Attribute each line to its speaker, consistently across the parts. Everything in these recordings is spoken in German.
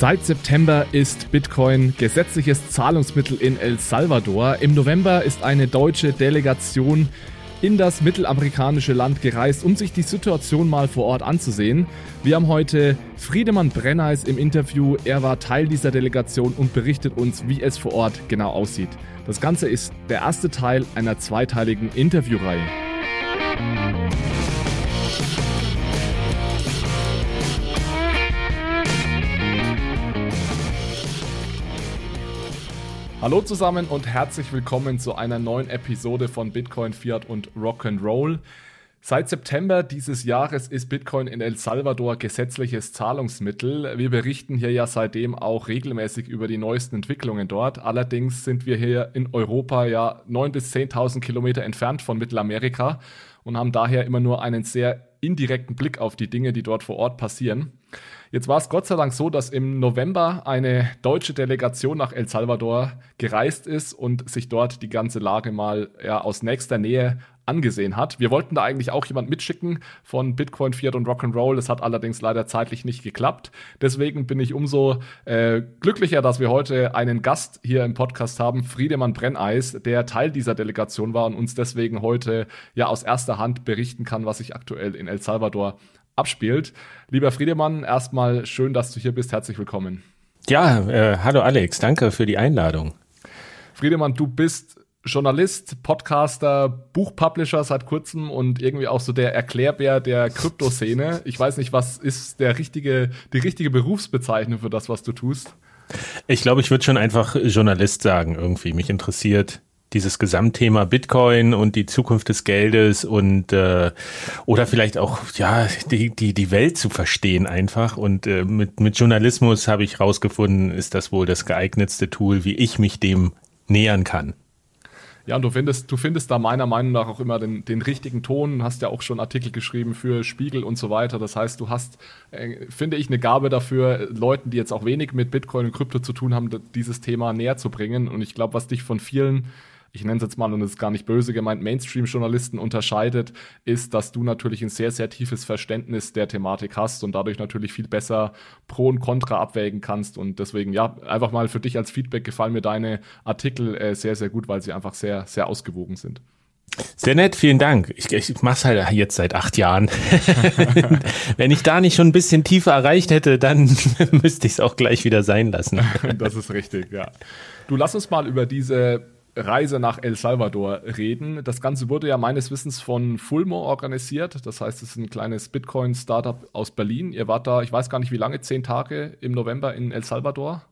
Speaker 1: Seit September ist Bitcoin gesetzliches Zahlungsmittel in El Salvador. Im November ist eine deutsche Delegation in das mittelamerikanische Land gereist, um sich die Situation mal vor Ort anzusehen. Wir haben heute Friedemann Brenneis im Interview. Er war Teil dieser Delegation und berichtet uns, wie es vor Ort genau aussieht. Das Ganze ist der erste Teil einer zweiteiligen Interviewreihe. Hallo zusammen und herzlich willkommen zu einer neuen Episode von Bitcoin, Fiat und Rock'n'Roll. Seit September dieses Jahres ist Bitcoin in El Salvador gesetzliches Zahlungsmittel. Wir berichten hier ja seitdem auch regelmäßig über die neuesten Entwicklungen dort. Allerdings sind wir hier in Europa ja 9.000 bis 10.000 Kilometer entfernt von Mittelamerika und haben daher immer nur einen sehr indirekten Blick auf die Dinge, die dort vor Ort passieren. Jetzt war es Gott sei Dank so, dass im November eine deutsche Delegation nach El Salvador gereist ist und sich dort die ganze Lage mal ja, aus nächster Nähe angesehen hat. Wir wollten da eigentlich auch jemand mitschicken von Bitcoin, Fiat und Rock'n'Roll. Das hat allerdings leider zeitlich nicht geklappt. Deswegen bin ich umso äh, glücklicher, dass wir heute einen Gast hier im Podcast haben, Friedemann Brenneis, der Teil dieser Delegation war und uns deswegen heute ja aus erster Hand berichten kann, was sich aktuell in El Salvador abspielt. Lieber Friedemann, erstmal schön, dass du hier bist. Herzlich willkommen.
Speaker 2: Ja, äh, hallo Alex, danke für die Einladung.
Speaker 1: Friedemann, du bist Journalist, Podcaster, Buchpublisher seit kurzem und irgendwie auch so der Erklärbär der Kryptoszene. Ich weiß nicht, was ist der richtige, die richtige Berufsbezeichnung für das, was du tust?
Speaker 2: Ich glaube, ich würde schon einfach Journalist sagen irgendwie. Mich interessiert dieses Gesamtthema Bitcoin und die Zukunft des Geldes und äh, oder vielleicht auch ja die die die Welt zu verstehen einfach und äh, mit mit Journalismus habe ich rausgefunden ist das wohl das geeignetste Tool wie ich mich dem nähern kann
Speaker 1: ja, und du findest, du findest da meiner Meinung nach auch immer den, den richtigen Ton, hast ja auch schon Artikel geschrieben für Spiegel und so weiter. Das heißt, du hast, äh, finde ich, eine Gabe dafür, Leuten, die jetzt auch wenig mit Bitcoin und Krypto zu tun haben, dieses Thema näher zu bringen. Und ich glaube, was dich von vielen ich nenne es jetzt mal, und es ist gar nicht böse gemeint, Mainstream-Journalisten unterscheidet, ist, dass du natürlich ein sehr, sehr tiefes Verständnis der Thematik hast und dadurch natürlich viel besser Pro und Contra abwägen kannst. Und deswegen, ja, einfach mal für dich als Feedback gefallen mir deine Artikel äh, sehr, sehr gut, weil sie einfach sehr, sehr ausgewogen sind.
Speaker 2: Sehr nett, vielen Dank. Ich, ich mache es halt jetzt seit acht Jahren. Wenn ich da nicht schon ein bisschen tiefer erreicht hätte, dann müsste ich es auch gleich wieder sein lassen.
Speaker 1: das ist richtig, ja. Du lass uns mal über diese Reise nach El Salvador reden. Das Ganze wurde ja meines Wissens von Fulmo organisiert. Das heißt, es ist ein kleines Bitcoin-Startup aus Berlin. Ihr wart da, ich weiß gar nicht wie lange, zehn Tage im November in El Salvador.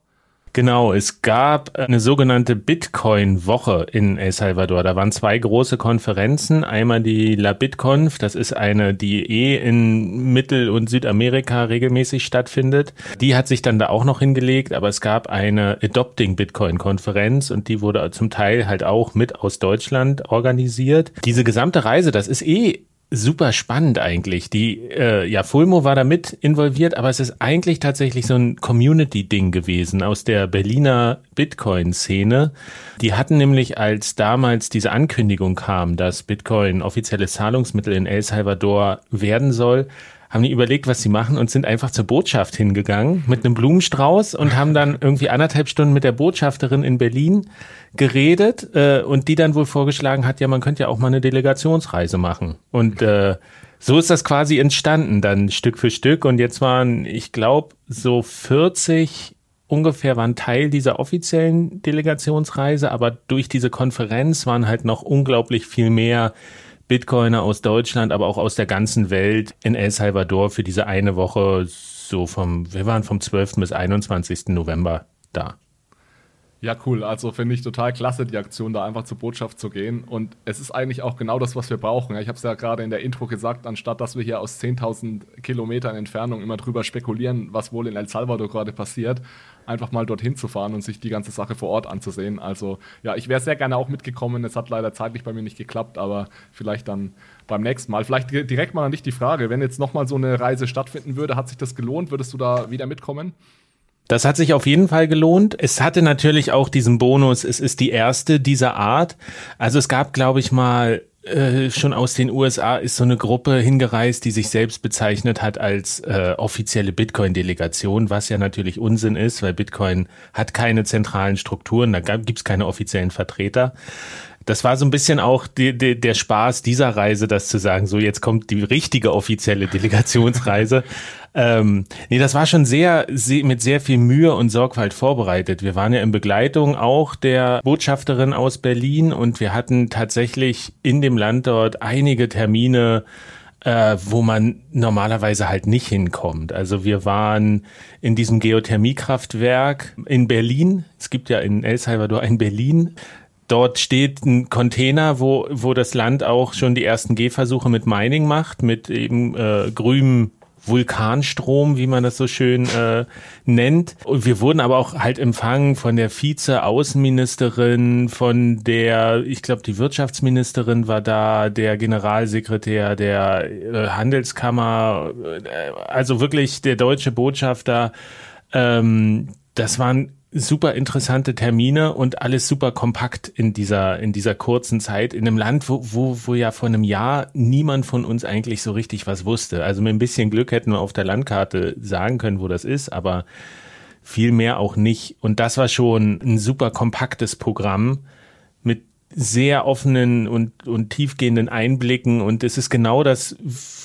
Speaker 2: Genau, es gab eine sogenannte Bitcoin-Woche in El Salvador. Da waren zwei große Konferenzen. Einmal die La BitConf, das ist eine, die eh in Mittel- und Südamerika regelmäßig stattfindet. Die hat sich dann da auch noch hingelegt, aber es gab eine Adopting Bitcoin-Konferenz und die wurde zum Teil halt auch mit aus Deutschland organisiert. Diese gesamte Reise, das ist eh super spannend eigentlich. Die, äh, ja, Fulmo war da mit involviert, aber es ist eigentlich tatsächlich so ein Community-Ding gewesen aus der Berliner Bitcoin-Szene. Die hatten nämlich, als damals diese Ankündigung kam, dass Bitcoin offizielles Zahlungsmittel in El Salvador werden soll, haben die überlegt, was sie machen und sind einfach zur Botschaft hingegangen mit einem Blumenstrauß und haben dann irgendwie anderthalb Stunden mit der Botschafterin in Berlin geredet äh, und die dann wohl vorgeschlagen hat, ja, man könnte ja auch mal eine Delegationsreise machen. Und äh, so ist das quasi entstanden, dann Stück für Stück. Und jetzt waren, ich glaube, so 40 ungefähr waren Teil dieser offiziellen Delegationsreise, aber durch diese Konferenz waren halt noch unglaublich viel mehr Bitcoiner aus Deutschland, aber auch aus der ganzen Welt in El Salvador für diese eine Woche so vom, wir waren vom 12. bis 21. November da.
Speaker 1: Ja, cool. Also finde ich total klasse, die Aktion, da einfach zur Botschaft zu gehen. Und es ist eigentlich auch genau das, was wir brauchen. Ich habe es ja gerade in der Intro gesagt, anstatt dass wir hier aus 10.000 Kilometern Entfernung immer drüber spekulieren, was wohl in El Salvador gerade passiert, einfach mal dorthin zu fahren und sich die ganze Sache vor Ort anzusehen. Also ja, ich wäre sehr gerne auch mitgekommen. Es hat leider zeitlich bei mir nicht geklappt, aber vielleicht dann beim nächsten Mal. Vielleicht direkt mal an dich die Frage, wenn jetzt nochmal so eine Reise stattfinden würde, hat sich das gelohnt? Würdest du da wieder mitkommen?
Speaker 2: Das hat sich auf jeden Fall gelohnt. Es hatte natürlich auch diesen Bonus, es ist die erste dieser Art. Also es gab, glaube ich mal, äh, schon aus den USA ist so eine Gruppe hingereist, die sich selbst bezeichnet hat als äh, offizielle Bitcoin-Delegation, was ja natürlich Unsinn ist, weil Bitcoin hat keine zentralen Strukturen, da gibt es keine offiziellen Vertreter. Das war so ein bisschen auch die, die, der Spaß dieser Reise, das zu sagen, so jetzt kommt die richtige offizielle Delegationsreise. Ähm, nee, das war schon sehr, sehr, mit sehr viel Mühe und Sorgfalt vorbereitet. Wir waren ja in Begleitung auch der Botschafterin aus Berlin und wir hatten tatsächlich in dem Land dort einige Termine, äh, wo man normalerweise halt nicht hinkommt. Also wir waren in diesem Geothermiekraftwerk in Berlin. Es gibt ja in El Salvador ein Berlin. Dort steht ein Container, wo, wo das Land auch schon die ersten Gehversuche mit Mining macht, mit eben äh, grünem Vulkanstrom, wie man das so schön äh, nennt. Und wir wurden aber auch halt empfangen von der Vize-Außenministerin, von der, ich glaube, die Wirtschaftsministerin war da, der Generalsekretär der äh, Handelskammer, äh, also wirklich der deutsche Botschafter. Ähm, das waren super interessante Termine und alles super kompakt in dieser, in dieser kurzen Zeit in einem Land, wo, wo, wo ja vor einem Jahr niemand von uns eigentlich so richtig was wusste. Also mit ein bisschen Glück hätten wir auf der Landkarte sagen können, wo das ist, aber viel mehr auch nicht. Und das war schon ein super kompaktes Programm sehr offenen und, und tiefgehenden Einblicken. Und es ist genau das,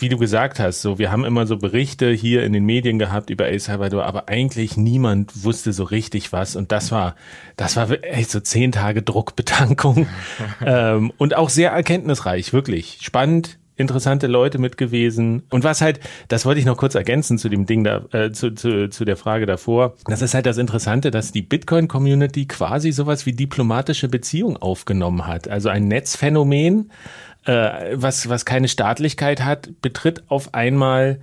Speaker 2: wie du gesagt hast. So, wir haben immer so Berichte hier in den Medien gehabt über El Salvador, aber eigentlich niemand wusste so richtig was. Und das war, das war echt so zehn Tage Druckbetankung. ähm, und auch sehr erkenntnisreich, wirklich. Spannend, interessante Leute mit gewesen. Und was halt, das wollte ich noch kurz ergänzen zu dem Ding da, äh, zu, zu, zu der Frage davor. Das ist halt das Interessante, dass die Bitcoin-Community quasi sowas wie diplomatische Beziehung aufgenommen hat. Also ein Netzphänomen, äh, was, was keine Staatlichkeit hat, betritt auf einmal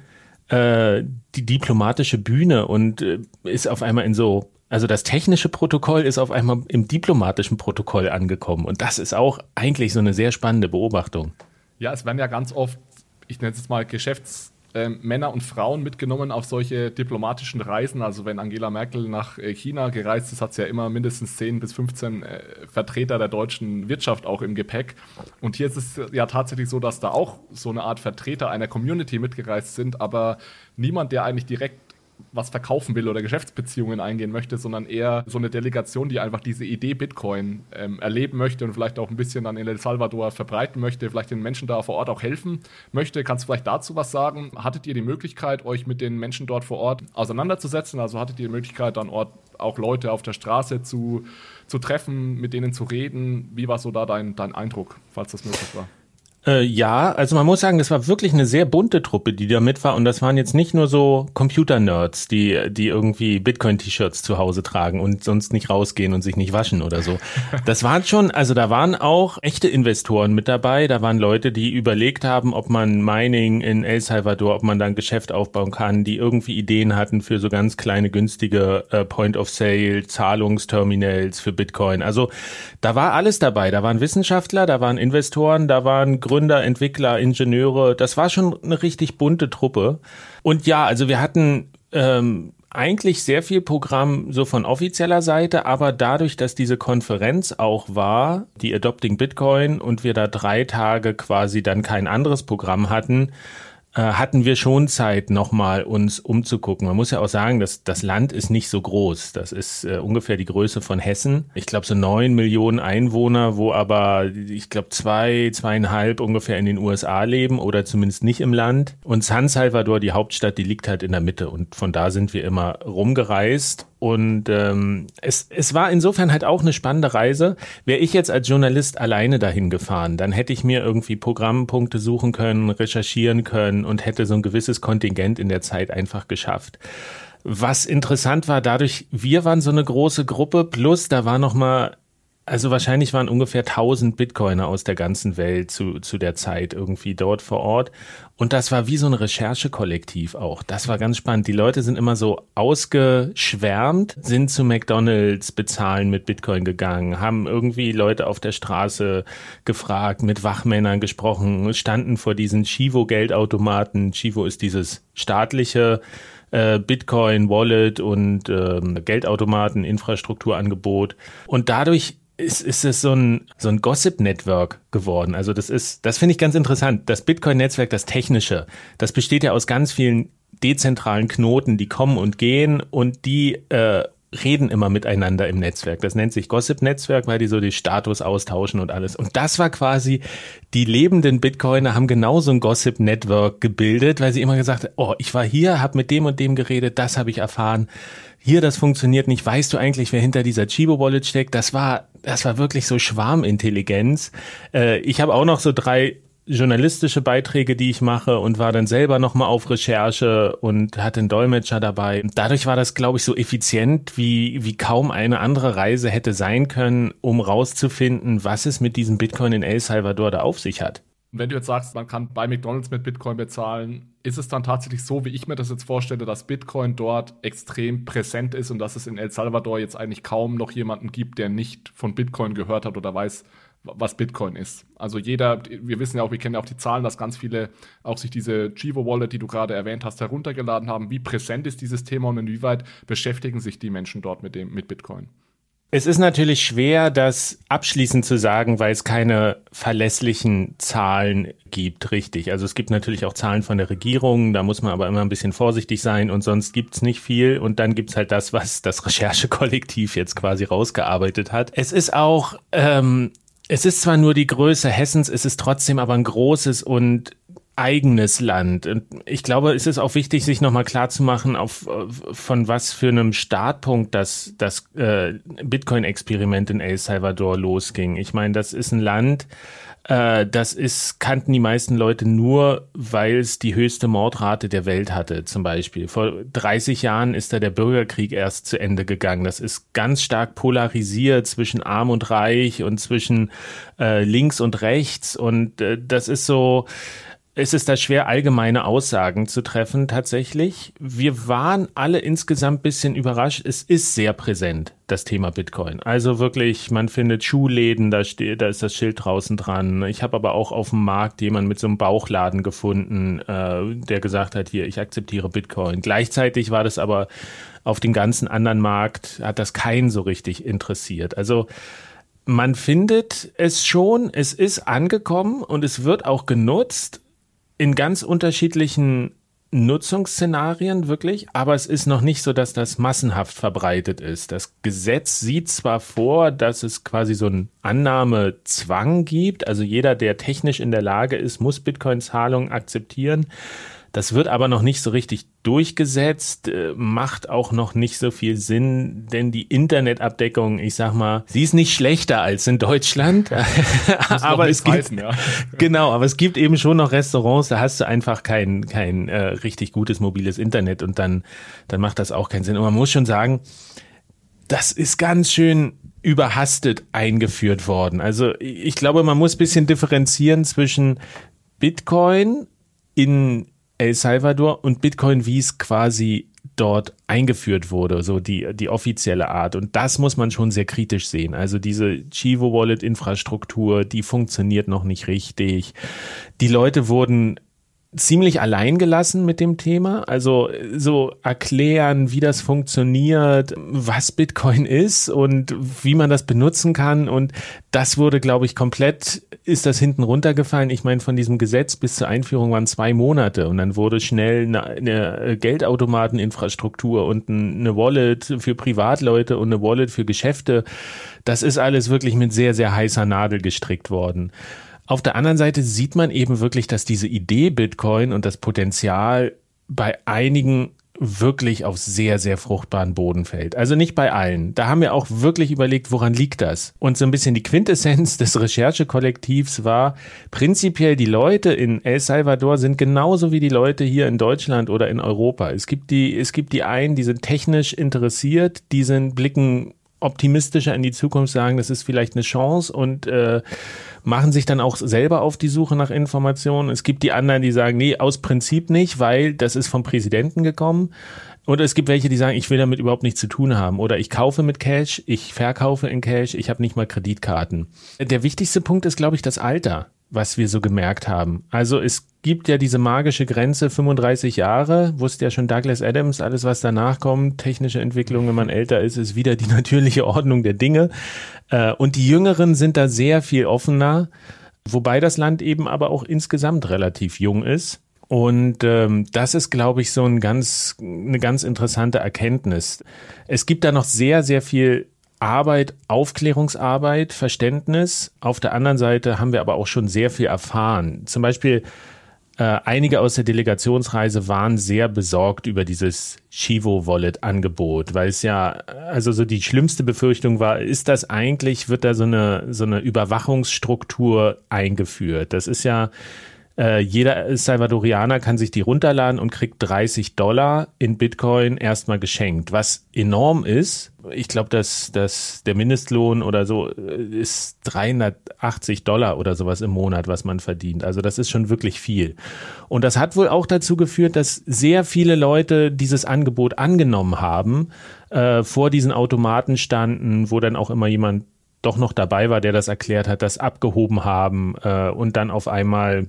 Speaker 2: äh, die diplomatische Bühne und äh, ist auf einmal in so also das technische Protokoll ist auf einmal im diplomatischen Protokoll angekommen. Und das ist auch eigentlich so eine sehr spannende Beobachtung.
Speaker 1: Ja, es werden ja ganz oft, ich nenne es jetzt mal Geschäftsmänner ähm, und Frauen mitgenommen auf solche diplomatischen Reisen. Also wenn Angela Merkel nach äh, China gereist ist, hat sie ja immer mindestens 10 bis 15 äh, Vertreter der deutschen Wirtschaft auch im Gepäck. Und hier ist es ja tatsächlich so, dass da auch so eine Art Vertreter einer Community mitgereist sind, aber niemand, der eigentlich direkt was verkaufen will oder Geschäftsbeziehungen eingehen möchte, sondern eher so eine Delegation, die einfach diese Idee Bitcoin ähm, erleben möchte und vielleicht auch ein bisschen dann in El Salvador verbreiten möchte, vielleicht den Menschen da vor Ort auch helfen möchte. Kannst du vielleicht dazu was sagen? Hattet ihr die Möglichkeit, euch mit den Menschen dort vor Ort auseinanderzusetzen? Also hattet ihr die Möglichkeit, an Ort auch Leute auf der Straße zu, zu treffen, mit denen zu reden? Wie war so da dein, dein Eindruck, falls das möglich war?
Speaker 2: Äh, ja, also man muss sagen, das war wirklich eine sehr bunte Truppe, die da mit war. Und das waren jetzt nicht nur so Computer-Nerds, die, die irgendwie Bitcoin-T-Shirts zu Hause tragen und sonst nicht rausgehen und sich nicht waschen oder so. Das waren schon, also da waren auch echte Investoren mit dabei. Da waren Leute, die überlegt haben, ob man Mining in El Salvador, ob man da ein Geschäft aufbauen kann, die irgendwie Ideen hatten für so ganz kleine, günstige äh, Point-of-Sale, Zahlungsterminals für Bitcoin. Also da war alles dabei. Da waren Wissenschaftler, da waren Investoren, da waren Gründer, Entwickler, Ingenieure. Das war schon eine richtig bunte Truppe. Und ja, also wir hatten ähm, eigentlich sehr viel Programm so von offizieller Seite, aber dadurch, dass diese Konferenz auch war, die Adopting Bitcoin, und wir da drei Tage quasi dann kein anderes Programm hatten, hatten wir schon Zeit, nochmal uns umzugucken. Man muss ja auch sagen, dass das Land ist nicht so groß. Das ist äh, ungefähr die Größe von Hessen. Ich glaube so neun Millionen Einwohner, wo aber ich glaube zwei, zweieinhalb ungefähr in den USA leben oder zumindest nicht im Land. Und San Salvador, die Hauptstadt, die liegt halt in der Mitte. Und von da sind wir immer rumgereist und ähm, es, es war insofern halt auch eine spannende Reise. Wäre ich jetzt als Journalist alleine dahin gefahren, dann hätte ich mir irgendwie Programmpunkte suchen können, recherchieren können und hätte so ein gewisses Kontingent in der Zeit einfach geschafft. Was interessant war, dadurch, wir waren so eine große Gruppe, plus da war noch mal also wahrscheinlich waren ungefähr 1000 Bitcoiner aus der ganzen Welt zu, zu der Zeit irgendwie dort vor Ort. Und das war wie so ein Recherchekollektiv auch. Das war ganz spannend. Die Leute sind immer so ausgeschwärmt, sind zu McDonalds bezahlen mit Bitcoin gegangen, haben irgendwie Leute auf der Straße gefragt, mit Wachmännern gesprochen, standen vor diesen Chivo-Geldautomaten. Chivo ist dieses staatliche äh, Bitcoin, Wallet und ähm, Geldautomaten, Infrastrukturangebot. Und dadurch ist, ist es so ein, so ein Gossip-Network geworden. Also das ist, das finde ich ganz interessant. Das Bitcoin-Netzwerk, das technische, das besteht ja aus ganz vielen dezentralen Knoten, die kommen und gehen und die äh, reden immer miteinander im Netzwerk. Das nennt sich Gossip-Netzwerk, weil die so die Status austauschen und alles. Und das war quasi, die lebenden Bitcoiner haben genauso ein Gossip-Network gebildet, weil sie immer gesagt haben, oh, ich war hier, habe mit dem und dem geredet, das habe ich erfahren. Hier, das funktioniert nicht. Weißt du eigentlich, wer hinter dieser Chibo-Wallet steckt? Das war, das war wirklich so Schwarmintelligenz. Äh, ich habe auch noch so drei journalistische Beiträge, die ich mache und war dann selber nochmal auf Recherche und hatte einen Dolmetscher dabei. Dadurch war das, glaube ich, so effizient, wie, wie kaum eine andere Reise hätte sein können, um rauszufinden, was es mit diesem Bitcoin in El Salvador da auf sich hat.
Speaker 1: Wenn du jetzt sagst, man kann bei McDonalds mit Bitcoin bezahlen, ist es dann tatsächlich so, wie ich mir das jetzt vorstelle, dass Bitcoin dort extrem präsent ist und dass es in El Salvador jetzt eigentlich kaum noch jemanden gibt, der nicht von Bitcoin gehört hat oder weiß, was Bitcoin ist. Also jeder, wir wissen ja auch, wir kennen ja auch die Zahlen, dass ganz viele auch sich diese Chivo Wallet, die du gerade erwähnt hast, heruntergeladen haben. Wie präsent ist dieses Thema und inwieweit beschäftigen sich die Menschen dort mit dem, mit Bitcoin?
Speaker 2: Es ist natürlich schwer, das abschließend zu sagen, weil es keine verlässlichen Zahlen gibt, richtig. Also es gibt natürlich auch Zahlen von der Regierung, da muss man aber immer ein bisschen vorsichtig sein und sonst gibt's nicht viel. Und dann gibt's halt das, was das Recherchekollektiv jetzt quasi rausgearbeitet hat. Es ist auch ähm, es ist zwar nur die Größe Hessens, es ist trotzdem aber ein großes und eigenes Land. Und ich glaube, es ist auch wichtig, sich nochmal klarzumachen, auf, von was für einem Startpunkt das, das äh, Bitcoin-Experiment in El Salvador losging. Ich meine, das ist ein Land, äh, das ist, kannten die meisten Leute nur, weil es die höchste Mordrate der Welt hatte, zum Beispiel. Vor 30 Jahren ist da der Bürgerkrieg erst zu Ende gegangen. Das ist ganz stark polarisiert zwischen arm und reich und zwischen äh, links und rechts. Und äh, das ist so, es ist da schwer, allgemeine Aussagen zu treffen, tatsächlich. Wir waren alle insgesamt bisschen überrascht. Es ist sehr präsent, das Thema Bitcoin. Also wirklich, man findet Schuhläden, da steht, da ist das Schild draußen dran. Ich habe aber auch auf dem Markt jemanden mit so einem Bauchladen gefunden, äh, der gesagt hat, hier, ich akzeptiere Bitcoin. Gleichzeitig war das aber auf den ganzen anderen Markt, hat das keinen so richtig interessiert. Also, man findet es schon, es ist angekommen und es wird auch genutzt, in ganz unterschiedlichen Nutzungsszenarien wirklich, aber es ist noch nicht so, dass das massenhaft verbreitet ist. Das Gesetz sieht zwar vor, dass es quasi so einen Annahmezwang gibt, also jeder, der technisch in der Lage ist, muss Bitcoin-Zahlungen akzeptieren. Das wird aber noch nicht so richtig durchgesetzt, äh, macht auch noch nicht so viel Sinn, denn die Internetabdeckung, ich sag mal, sie ist nicht schlechter als in Deutschland. aber es gibt, heißen, ja. genau, aber es gibt eben schon noch Restaurants, da hast du einfach kein, kein äh, richtig gutes mobiles Internet und dann, dann macht das auch keinen Sinn. Und man muss schon sagen, das ist ganz schön überhastet eingeführt worden. Also ich glaube, man muss bisschen differenzieren zwischen Bitcoin in El Salvador und Bitcoin, wie es quasi dort eingeführt wurde, so die, die offizielle Art. Und das muss man schon sehr kritisch sehen. Also diese Chivo Wallet Infrastruktur, die funktioniert noch nicht richtig. Die Leute wurden ziemlich allein gelassen mit dem Thema. Also so erklären, wie das funktioniert, was Bitcoin ist und wie man das benutzen kann. Und das wurde, glaube ich, komplett, ist das hinten runtergefallen. Ich meine, von diesem Gesetz bis zur Einführung waren zwei Monate und dann wurde schnell eine, eine Geldautomateninfrastruktur und eine Wallet für Privatleute und eine Wallet für Geschäfte. Das ist alles wirklich mit sehr, sehr heißer Nadel gestrickt worden. Auf der anderen Seite sieht man eben wirklich, dass diese Idee Bitcoin und das Potenzial bei einigen wirklich auf sehr, sehr fruchtbaren Boden fällt. Also nicht bei allen. Da haben wir auch wirklich überlegt, woran liegt das? Und so ein bisschen die Quintessenz des Recherchekollektivs war, prinzipiell die Leute in El Salvador sind genauso wie die Leute hier in Deutschland oder in Europa. Es gibt die, es gibt die einen, die sind technisch interessiert, die sind, blicken optimistischer in die Zukunft, sagen, das ist vielleicht eine Chance und äh, machen sich dann auch selber auf die Suche nach Informationen. Es gibt die anderen, die sagen, nee, aus Prinzip nicht, weil das ist vom Präsidenten gekommen. Oder es gibt welche, die sagen, ich will damit überhaupt nichts zu tun haben. Oder ich kaufe mit Cash, ich verkaufe in Cash, ich habe nicht mal Kreditkarten. Der wichtigste Punkt ist, glaube ich, das Alter, was wir so gemerkt haben. Also es gibt ja diese magische Grenze 35 Jahre, wusste ja schon Douglas Adams, alles was danach kommt, technische Entwicklung, wenn man älter ist, ist wieder die natürliche Ordnung der Dinge. Äh, und die Jüngeren sind da sehr viel offener, wobei das Land eben aber auch insgesamt relativ jung ist. Und ähm, das ist, glaube ich, so ein ganz, eine ganz interessante Erkenntnis. Es gibt da noch sehr, sehr viel Arbeit, Aufklärungsarbeit, Verständnis. Auf der anderen Seite haben wir aber auch schon sehr viel erfahren. Zum Beispiel äh, einige aus der Delegationsreise waren sehr besorgt über dieses Chivo-Wallet-Angebot, weil es ja, also so die schlimmste Befürchtung war, ist das eigentlich, wird da so eine, so eine Überwachungsstruktur eingeführt? Das ist ja, äh, jeder Salvadorianer kann sich die runterladen und kriegt 30 Dollar in Bitcoin erstmal geschenkt, was enorm ist, ich glaube, dass, dass der Mindestlohn oder so äh, ist 380 Dollar oder sowas im Monat, was man verdient. Also das ist schon wirklich viel. Und das hat wohl auch dazu geführt, dass sehr viele Leute dieses Angebot angenommen haben, äh, vor diesen Automaten standen, wo dann auch immer jemand doch noch dabei war, der das erklärt hat, das abgehoben haben äh, und dann auf einmal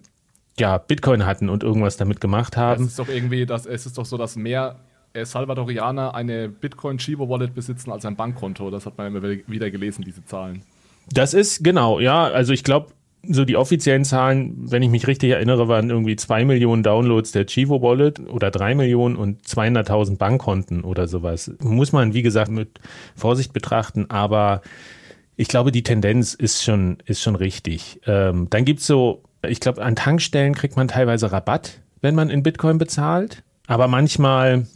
Speaker 2: ja Bitcoin hatten und irgendwas damit gemacht haben.
Speaker 1: Es ist doch irgendwie, das, es ist doch so, dass mehr äh, Salvadorianer eine Bitcoin Chivo Wallet besitzen als ein Bankkonto. Das hat man immer wieder gelesen, diese Zahlen.
Speaker 2: Das ist genau, ja. Also ich glaube, so die offiziellen Zahlen, wenn ich mich richtig erinnere, waren irgendwie zwei Millionen Downloads der Chivo Wallet oder drei Millionen und 200.000 Bankkonten oder sowas. Muss man, wie gesagt, mit Vorsicht betrachten, aber ich glaube, die Tendenz ist schon, ist schon richtig. Ähm, dann gibt's so, ich glaube, an Tankstellen kriegt man teilweise Rabatt, wenn man in Bitcoin bezahlt. Aber manchmal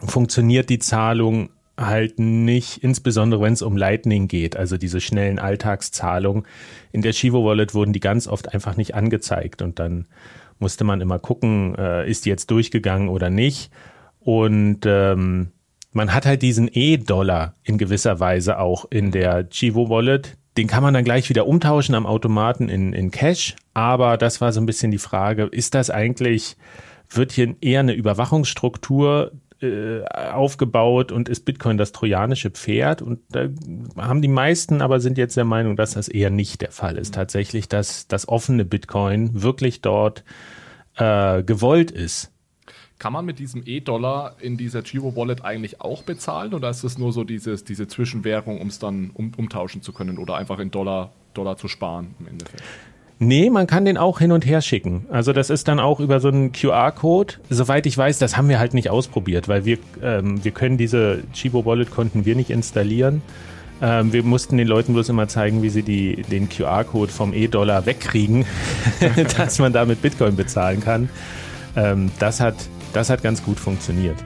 Speaker 2: funktioniert die Zahlung halt nicht, insbesondere wenn es um Lightning geht, also diese schnellen Alltagszahlungen. In der Chivo Wallet wurden die ganz oft einfach nicht angezeigt und dann musste man immer gucken, äh, ist die jetzt durchgegangen oder nicht. Und ähm, man hat halt diesen E-Dollar in gewisser Weise auch in der Chivo Wallet. Den kann man dann gleich wieder umtauschen am Automaten in, in Cash. Aber das war so ein bisschen die Frage, ist das eigentlich, wird hier eher eine Überwachungsstruktur äh, aufgebaut und ist Bitcoin das trojanische Pferd. Und da haben die meisten aber sind jetzt der Meinung, dass das eher nicht der Fall ist. Tatsächlich, dass das offene Bitcoin wirklich dort äh, gewollt ist.
Speaker 1: Kann man mit diesem E-Dollar in dieser Giro Wallet eigentlich auch bezahlen oder ist es nur so dieses, diese Zwischenwährung, um es dann um, umtauschen zu können oder einfach in Dollar, Dollar zu sparen im Endeffekt?
Speaker 2: Nee, man kann den auch hin und her schicken. Also das ist dann auch über so einen QR-Code. Soweit ich weiß, das haben wir halt nicht ausprobiert, weil wir, ähm, wir können diese Chibo Wallet konnten wir nicht installieren. Ähm, wir mussten den Leuten bloß immer zeigen, wie sie die, den QR-Code vom E-Dollar wegkriegen, dass man damit Bitcoin bezahlen kann. Ähm, das, hat, das hat ganz gut funktioniert.